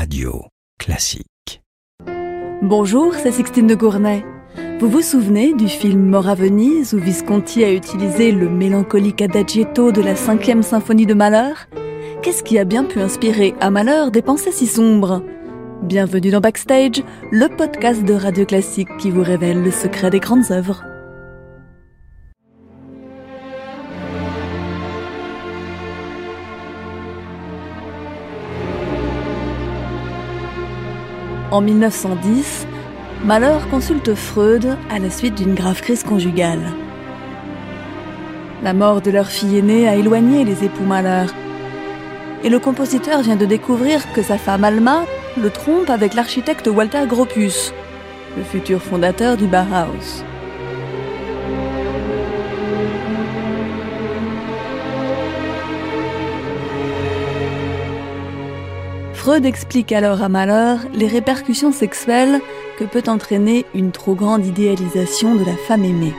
Radio Classique. Bonjour, c'est Sixtine de Gournay. Vous vous souvenez du film Mort à Venise où Visconti a utilisé le mélancolique adagietto de la cinquième symphonie de Malheur Qu'est-ce qui a bien pu inspirer à Malheur des pensées si sombres? Bienvenue dans Backstage, le podcast de Radio Classique qui vous révèle le secret des grandes œuvres. En 1910, Malheur consulte Freud à la suite d'une grave crise conjugale. La mort de leur fille aînée a éloigné les époux Malheur. Et le compositeur vient de découvrir que sa femme Alma le trompe avec l'architecte Walter Gropius, le futur fondateur du Bauhaus. Freud explique alors à Malheur les répercussions sexuelles que peut entraîner une trop grande idéalisation de la femme aimée.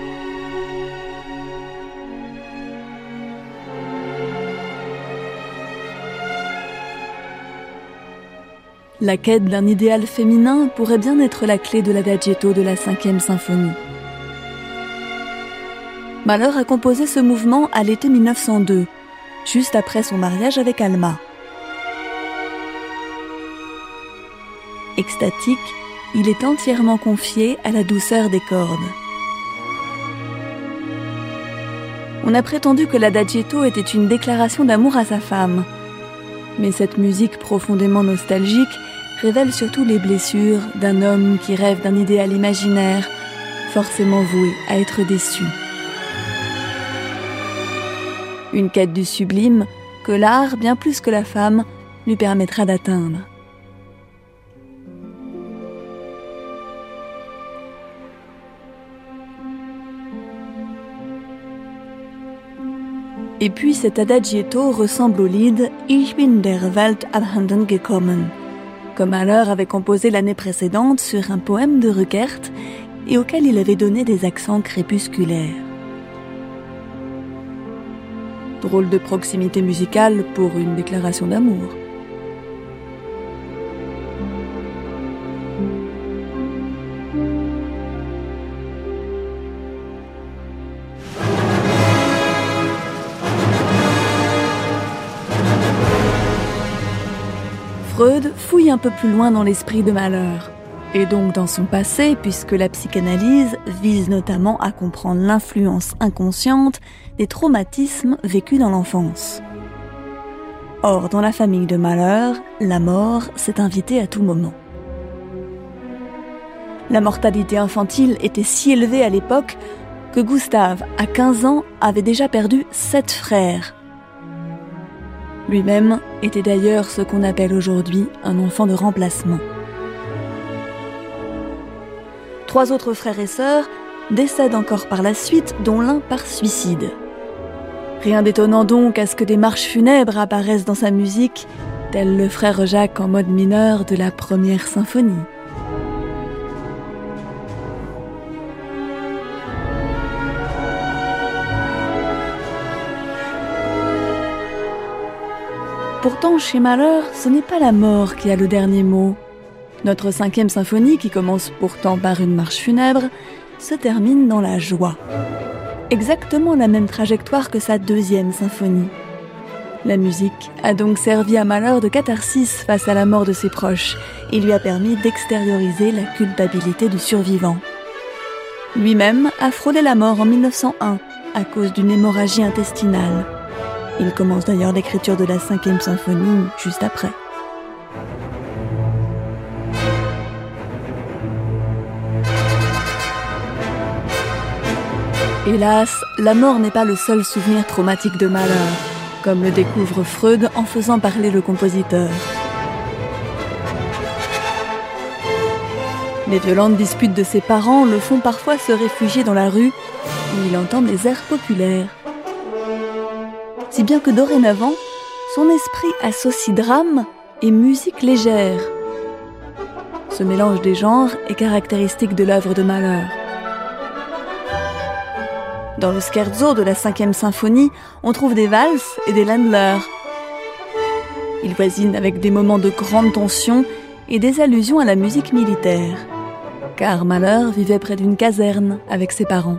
La quête d'un idéal féminin pourrait bien être la clé de l'adagietto de la cinquième symphonie. Malheur a composé ce mouvement à l'été 1902, juste après son mariage avec Alma. Extatique, il est entièrement confié à la douceur des cordes. On a prétendu que l'adagietto était une déclaration d'amour à sa femme. Mais cette musique profondément nostalgique révèle surtout les blessures d'un homme qui rêve d'un idéal imaginaire, forcément voué à être déçu. Une quête du sublime que l'art, bien plus que la femme, lui permettra d'atteindre. Et puis cet adagietto ressemble au lied Ich bin der Welt abhanden gekommen, comme Mahler avait composé l'année précédente sur un poème de Ruckert et auquel il avait donné des accents crépusculaires. Drôle de proximité musicale pour une déclaration d'amour. Freud fouille un peu plus loin dans l'esprit de Malheur, et donc dans son passé, puisque la psychanalyse vise notamment à comprendre l'influence inconsciente des traumatismes vécus dans l'enfance. Or, dans la famille de Malheur, la mort s'est invitée à tout moment. La mortalité infantile était si élevée à l'époque que Gustave, à 15 ans, avait déjà perdu sept frères lui-même était d'ailleurs ce qu'on appelle aujourd'hui un enfant de remplacement. Trois autres frères et sœurs décèdent encore par la suite, dont l'un par suicide. Rien d'étonnant donc à ce que des marches funèbres apparaissent dans sa musique, tel le frère Jacques en mode mineur de la première symphonie. Pourtant, chez Malheur, ce n'est pas la mort qui a le dernier mot. Notre cinquième symphonie, qui commence pourtant par une marche funèbre, se termine dans la joie. Exactement la même trajectoire que sa deuxième symphonie. La musique a donc servi à Malheur de catharsis face à la mort de ses proches et lui a permis d'extérioriser la culpabilité du survivant. Lui-même a frôlé la mort en 1901 à cause d'une hémorragie intestinale. Il commence d'ailleurs l'écriture de la cinquième symphonie juste après. Hélas, la mort n'est pas le seul souvenir traumatique de Malheur, comme le découvre Freud en faisant parler le compositeur. Les violentes disputes de ses parents le font parfois se réfugier dans la rue où il entend des airs populaires si bien que dorénavant, son esprit associe drame et musique légère. Ce mélange des genres est caractéristique de l'œuvre de Mahler. Dans le scherzo de la cinquième symphonie, on trouve des valses et des Ländler. Il voisine avec des moments de grande tension et des allusions à la musique militaire. Car Malheur vivait près d'une caserne avec ses parents.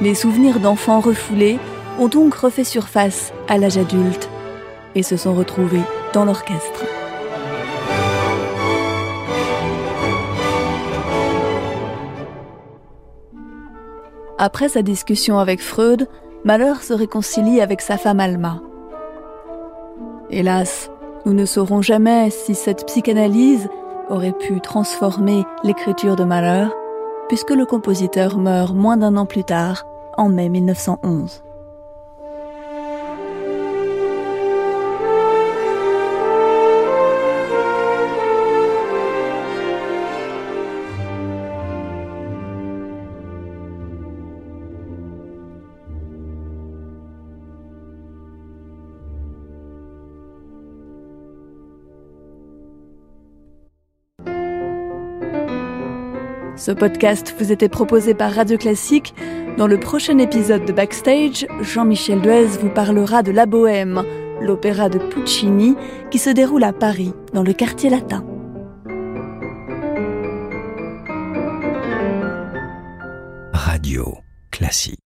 Les souvenirs d'enfants refoulés ont donc refait surface à l'âge adulte et se sont retrouvés dans l'orchestre. Après sa discussion avec Freud, Malheur se réconcilie avec sa femme Alma. Hélas, nous ne saurons jamais si cette psychanalyse aurait pu transformer l'écriture de Malheur, puisque le compositeur meurt moins d'un an plus tard, en mai 1911. Ce podcast vous était proposé par Radio Classique. Dans le prochain épisode de Backstage, Jean-Michel Duez vous parlera de La Bohème, l'opéra de Puccini qui se déroule à Paris, dans le quartier latin. Radio Classique.